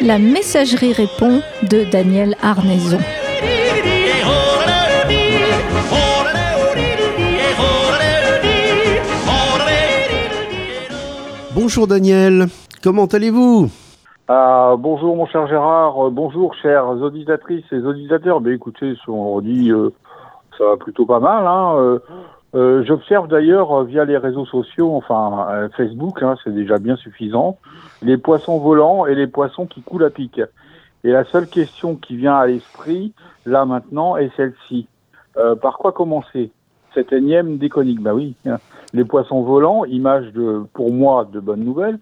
La messagerie répond de Daniel Arnaison. Bonjour Daniel, comment allez-vous? Ah, bonjour mon cher Gérard, euh, bonjour chères auditrices et auditeurs. Ben écoutez, ce vendredi, euh, ça va plutôt pas mal. Hein. Euh, j'observe d'ailleurs via les réseaux sociaux, enfin Facebook, hein, c'est déjà bien suffisant, les poissons volants et les poissons qui coulent à pic. Et la seule question qui vient à l'esprit, là maintenant, est celle-ci. par quoi commencer? Cette énième déconique Bah oui, hein. les poissons volants, image de, pour moi, de bonnes nouvelles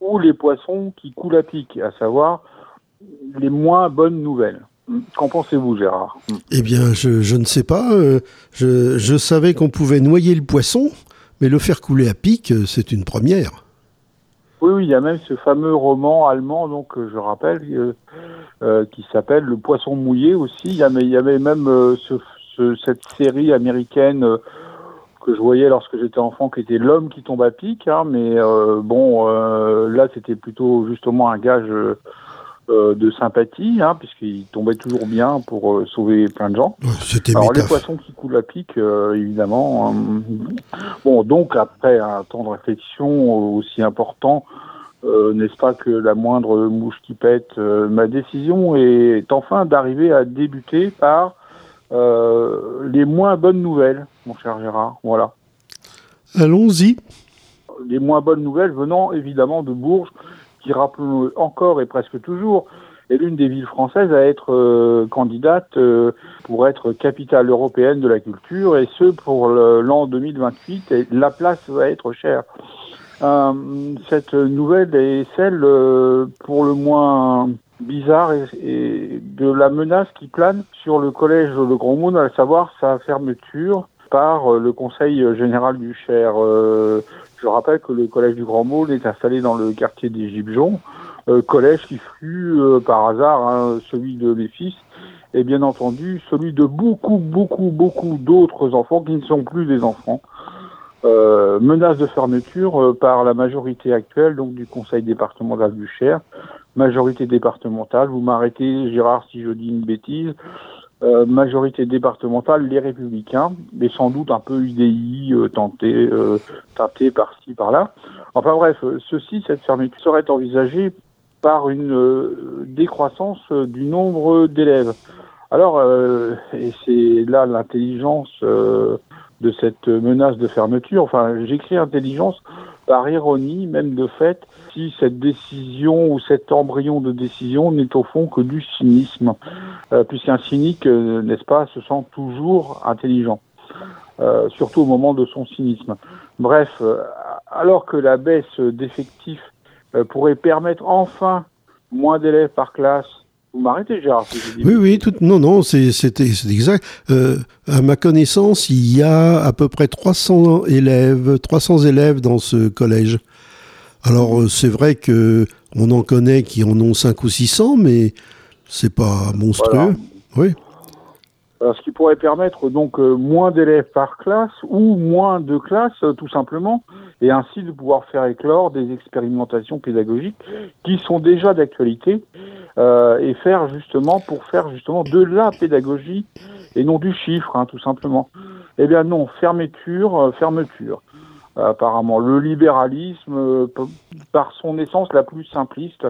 ou les poissons qui coulent à pic, à savoir les moins bonnes nouvelles. Qu'en pensez-vous, Gérard? Eh bien, je, ne sais pas. Euh, je, savais qu'on pouvait noyer le poisson, mais le faire couler à pic, euh, c'est une première. Oui, oui, il y a même ce fameux roman allemand, donc je rappelle, euh, qui s'appelle Le Poisson mouillé aussi. Il y avait, il y avait même cette série américaine que je voyais lorsque j'étais enfant, qui était l'homme qui tombe à pic. Hein, mais euh, bon, euh, là, c'était plutôt justement un gage euh, de sympathie, hein, puisqu'il tombait toujours bien pour sauver plein de gens. Alors les poissons qui coulent à pic, évidemment. Hein. bon, donc après un temps de réflexion aussi important, n'est-ce pas que la moindre mouche qui pète, ma décision est enfin d'arriver à débuter par euh, les moins bonnes nouvelles, mon cher Gérard. Voilà. Allons-y. Les moins bonnes nouvelles venant évidemment de Bourges, qui rappelons encore et presque toujours est l'une des villes françaises à être euh, candidate euh, pour être capitale européenne de la culture, et ce pour l'an 2028. Et la place va être chère. cette nouvelle est celle, pour le moins bizarre et, de la menace qui plane sur le collège de Grand Monde, à savoir sa fermeture par euh, le Conseil général du Cher. Euh, je rappelle que le collège du Grand Monde est installé dans le quartier des Gibjons, euh, collège qui fut par hasard hein, celui de mes fils et bien entendu celui de beaucoup, beaucoup, beaucoup d'autres enfants qui ne sont plus des enfants. menace de fermeture par la majorité actuelle donc du Conseil départemental du Cher majorité départementale. Vous m'arrêtez, Gérard, si je dis une bêtise. Euh, majorité départementale, les Républicains, mais sans doute un peu UDI euh, euh, tenté par-ci, par-là. Enfin bref, ceci, cette fermeture serait envisagée par une euh, décroissance du nombre d'élèves. Alors, et c'est là l'intelligence de cette menace de fermeture. Enfin, j'écris intelligence par ironie, même de fait, si cette décision ou cet embryon de décision n'est au fond que du cynisme, euh, puisqu'un cynique, euh, n'est-ce pas, se sent toujours intelligent, euh, surtout au moment de son cynisme. Bref, alors que la baisse d'effectifs pourrait permettre enfin moins d'élèves par classe vous m'arrêtez, Gérard Oui, oui, tout, non, non, c'est exact. Euh, à ma connaissance, il y a à peu près 300 élèves, 300 élèves dans ce collège. Alors, euh, c'est vrai que on en connaît qui en ont 5 ou 600, mais c'est pas monstrueux. Oui. ce qui pourrait permettre donc euh, moins d'élèves par classe ou moins de classes, tout simplement, et ainsi de pouvoir faire éclore des expérimentations pédagogiques qui sont déjà d'actualité euh, et faire justement pour faire justement de la pédagogie et non du chiffre, hein, tout simplement. Eh bien non, fermeture, euh, fermeture. apparemment, le libéralisme, euh, par son essence la plus simpliste,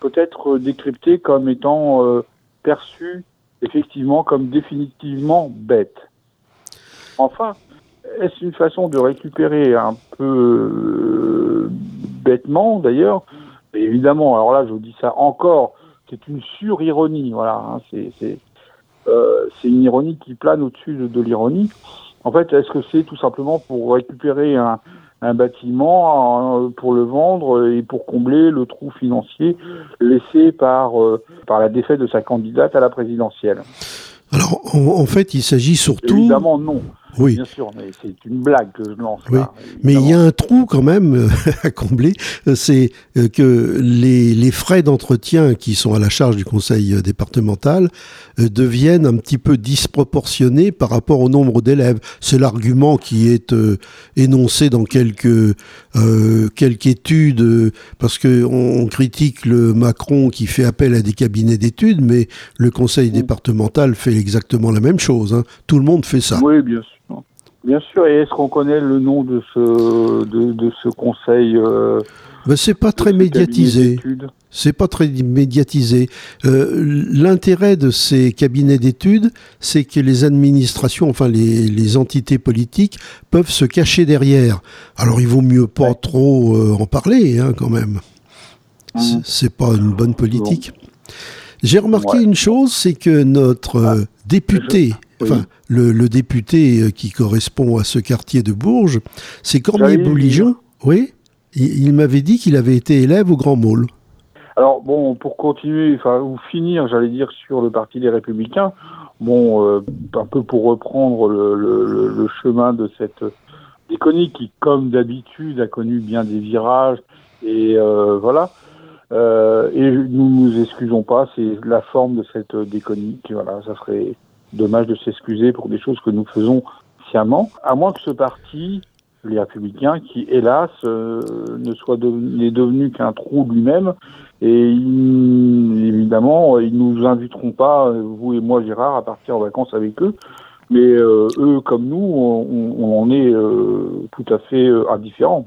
peut être décrypté comme étant perçu effectivement comme définitivement bête. Enfin, est-ce une façon de récupérer un peu bêtement d'ailleurs? Évidemment, alors là je vous dis ça encore c'est une sur-ironie, voilà. Hein, euh, c'est une ironie qui plane au-dessus de, l'ironie. En fait, est-ce que c'est tout simplement pour récupérer un, bâtiment, euh, pour le vendre et pour combler le trou financier laissé par, euh, par la défaite de sa candidate à la présidentielle? Alors, en, fait, il s'agit surtout... Évidemment, non. Oui. Bien sûr, mais c'est une blague que je lance. Oui. là, Mais il y a un trou quand même euh, à combler, euh, c'est euh, que les, les frais d'entretien qui sont à la charge du conseil départemental deviennent un petit peu disproportionnés par rapport au nombre d'élèves. C'est l'argument qui est euh, énoncé dans quelques, euh, quelques études, parce que on, critique le Macron qui fait appel à des cabinets d'études, mais le conseil Mm. départemental fait exactement la même chose. hein. Tout le monde fait ça. Oui, bien sûr. Bien sûr, et est-ce qu'on connaît le nom de ce, de, de ce conseil euh, Ben, c'est pas très médiatisé. C'est pas très médiatisé. L'intérêt de ces cabinets d'études, c'est que les administrations, enfin les, les entités politiques, peuvent se cacher derrière. Alors il vaut mieux pas Ouais. trop euh, en parler, hein, quand même. C'est- Mhm. C'est pas une bonne politique. J'ai remarqué Ouais. une chose, c'est que notre euh, député. Enfin le, le député euh, qui correspond à ce quartier de Bourges, c'est Cormier Bouligeon. Oui, il, il m'avait dit qu'il avait été élève au Grand Môle. Alors bon, pour continuer, enfin ou finir, j'allais dire sur le Parti des Républicains. Bon, euh, un peu pour reprendre le, le- le- le chemin de cette déconnie qui, comme d'habitude, a connu bien des virages et euh, voilà. Euh, et nous nous excusons pas, c'est la forme de cette déconnie. qui, Voilà, ça serait dommage de s'excuser pour des choses que nous faisons sciemment, à moins que ce parti, les Républicains, qui hélas euh, ne soit n'est devenu qu'un trou lui-même, et évidemment, ils nous inviteront pas, vous et moi, Gérard, à partir en vacances avec eux. Mais euh, eux, comme nous, on, on en est euh, tout à fait euh, indifférents.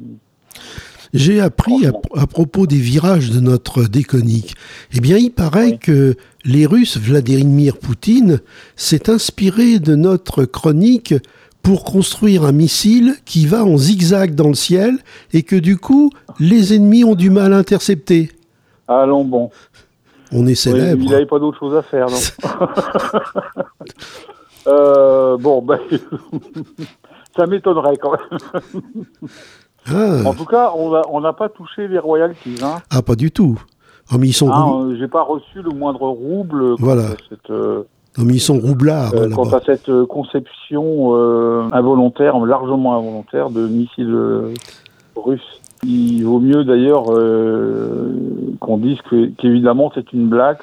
J'ai appris à, propos des virages de notre déconique. Eh bien, il paraît Oui. que les Russes, Vladimir Poutine, s'est inspiré de notre chronique pour construire un missile qui va en zigzag dans le ciel et que du coup, les ennemis ont du mal à intercepter. Allons bon. On est Oui, célèbre. il n'avait pas d'autre chose à faire, non Euh, Bon, ben, ça m'étonnerait quand même. Ah, En tout cas, on n'a pas touché les royalties. Hein. ah, pas du tout. Ah, mais ils sont, roub- euh, J'ai pas reçu le moindre rouble quant Voilà. à cette, euh, non, mais ils sont roublards euh, quant à cette euh, conception involontaire, largement involontaire, de missiles russes. Il vaut mieux d'ailleurs qu'on dise qu'évidemment c'est une blague,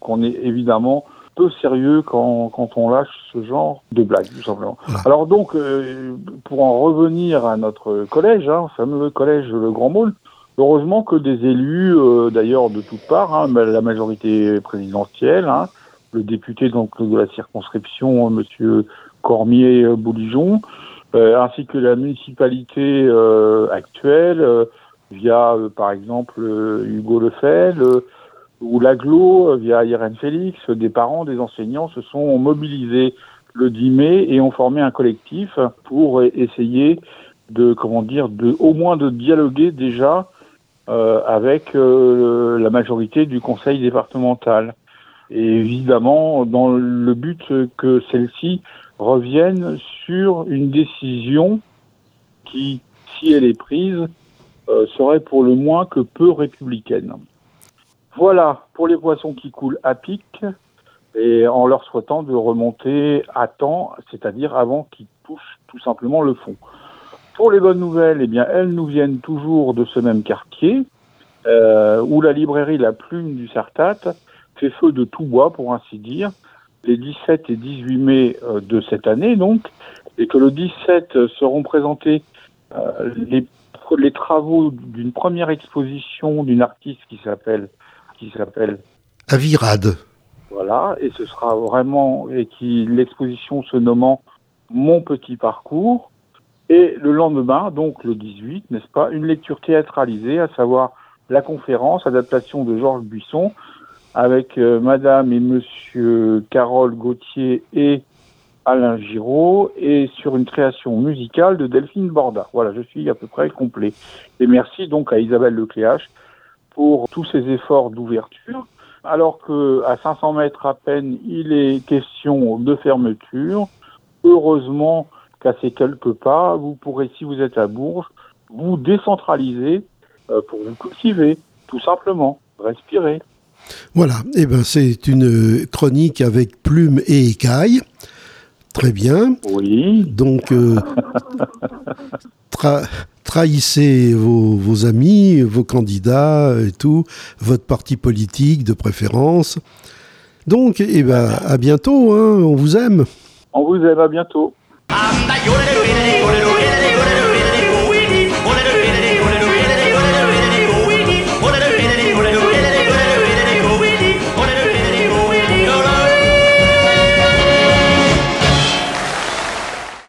qu'on est évidemment peu sérieux quand, quand on lâche ce genre de blague, tout simplement. Voilà. Alors donc, euh, pour en revenir à notre collège, hein, fameux collège Le Grand Môle, heureusement que des élus, euh, d'ailleurs de toutes parts, hein, la majorité présidentielle, hein, le député donc de la circonscription, euh, Monsieur Cormier euh, Bouligeon, euh, ainsi que la municipalité euh, actuelle, euh, via euh, par exemple Hugo Lefel, ou l'aglo, euh, via Irène Félix, des parents, des enseignants se sont mobilisés le 10 mai et ont formé un collectif pour essayer de, comment dire, de, au moins de dialoguer déjà euh, avec euh, la majorité du conseil départemental. Et évidemment, dans le but que celle-ci revienne sur une décision qui, si elle est prise, euh, serait pour le moins que peu républicaine. Voilà pour les poissons qui coulent à pic et en leur souhaitant de remonter à temps, c'est-à-dire avant qu'ils touchent tout simplement le fond. Pour les bonnes nouvelles, eh bien, elles nous viennent toujours de ce même quartier, euh, où la librairie La Plume du Sartat fait feu de tout bois, pour ainsi dire, les 17 et 18 mai euh, de cette année, donc, et que le 17 euh, seront présentés euh, les travaux d'une première exposition d'une artiste qui s'appelle qui s'appelle À Virade. voilà, et ce sera vraiment, et qui l'exposition se nommant Mon petit parcours. Et le lendemain, donc le 18, n'est-ce pas, une lecture théâtralisée, à savoir la conférence, adaptation de Georges Buisson, avec euh, Madame et Monsieur Carole Gauthier et Alain Giraud, et sur une création musicale de Delphine Borda. Voilà, je suis à peu près complet. Et merci donc à Isabelle Lecléache pour tous ces efforts d'ouverture alors que à 500 mètres à peine, il est question de fermeture. Heureusement qu'à ces quelques pas, vous pourrez, si vous êtes à Bourges, vous décentraliser euh, pour vous cultiver, tout simplement, respirer. Voilà, eh ben, c'est une chronique avec plume et écaille. Très bien. Oui. Donc, euh, tra- trahissez vos, amis, vos candidats et tout, votre parti politique de préférence. Donc, eh ben, à bientôt, hein, on vous aime. On vous aime, à bientôt.